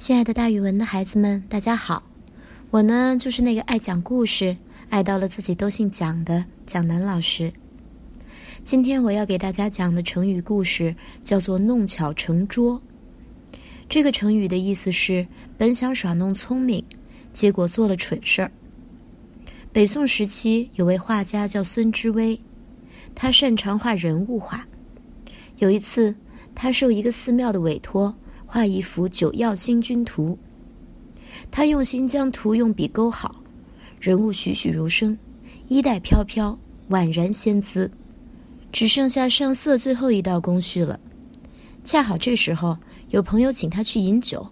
亲爱的，大语文的孩子们，大家好！我呢，就是那个爱讲故事、爱到了自己都姓蒋的蒋楠老师。今天我要给大家讲的成语故事叫做“弄巧成拙”。这个成语的意思是，本想耍弄聪明，结果做了蠢事儿。北宋时期有位画家叫孙知微，他擅长画人物画。有一次，他受一个寺庙的委托。画一幅九曜星君图，他用心将图用笔勾好，人物栩栩如生，衣带飘飘，宛然仙姿。只剩下上色最后一道工序了。恰好这时候有朋友请他去饮酒，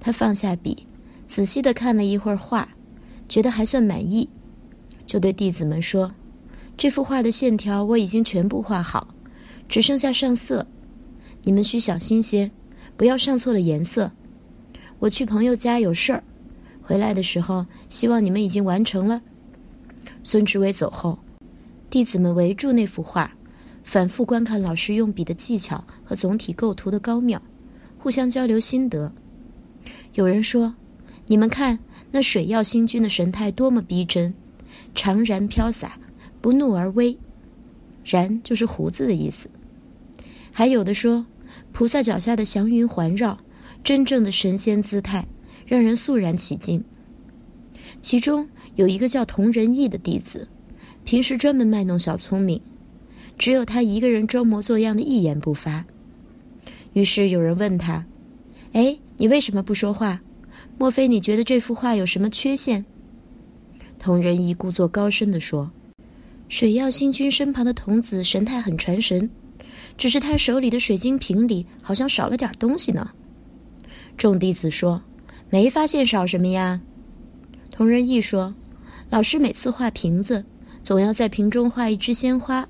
他放下笔，仔细的看了一会儿画，觉得还算满意，就对弟子们说：“这幅画的线条我已经全部画好，只剩下上色，你们需小心些。”不要上错了颜色。我去朋友家有事儿，回来的时候希望你们已经完成了。孙志伟走后，弟子们围住那幅画，反复观看老师用笔的技巧和总体构图的高妙，互相交流心得。有人说：“你们看那水曜星君的神态多么逼真，长髯飘洒，不怒而威。髯就是胡子的意思。”还有的说。菩萨脚下的祥云环绕，真正的神仙姿态，让人肃然起敬。其中有一个叫童仁义的弟子，平时专门卖弄小聪明，只有他一个人装模作样的一言不发。于是有人问他：“哎，你为什么不说话？莫非你觉得这幅画有什么缺陷？”童仁义故作高深地说：“水曜星君身旁的童子神态很传神。”只是他手里的水晶瓶里好像少了点东西呢。众弟子说：“没发现少什么呀？”同仁义说：“老师每次画瓶子，总要在瓶中画一枝鲜花，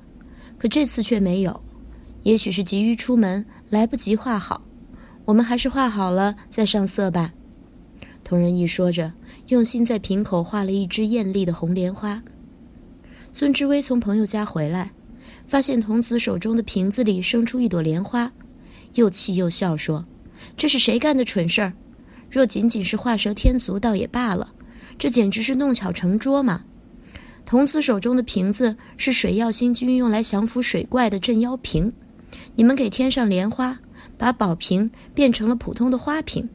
可这次却没有。也许是急于出门，来不及画好。我们还是画好了再上色吧。”同仁义说着，用心在瓶口画了一枝艳丽的红莲花。孙志威从朋友家回来。发现童子手中的瓶子里生出一朵莲花，又气又笑说：“这是谁干的蠢事儿？若仅仅是画蛇添足，倒也罢了，这简直是弄巧成拙嘛！童子手中的瓶子是水曜星君用来降服水怪的镇妖瓶，你们给添上莲花，把宝瓶变成了普通的花瓶，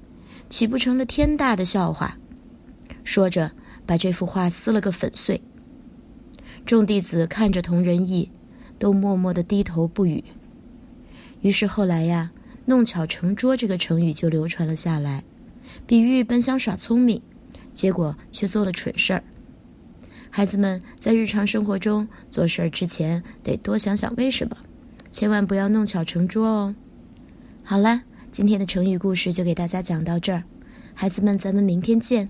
岂不成了天大的笑话？”说着，把这幅画撕了个粉碎。众弟子看着童仁义。都默默的低头不语。于是后来呀，“弄巧成拙”这个成语就流传了下来，比喻本想耍聪明，结果却做了蠢事儿。孩子们在日常生活中做事儿之前，得多想想为什么，千万不要弄巧成拙哦。好了，今天的成语故事就给大家讲到这儿，孩子们，咱们明天见。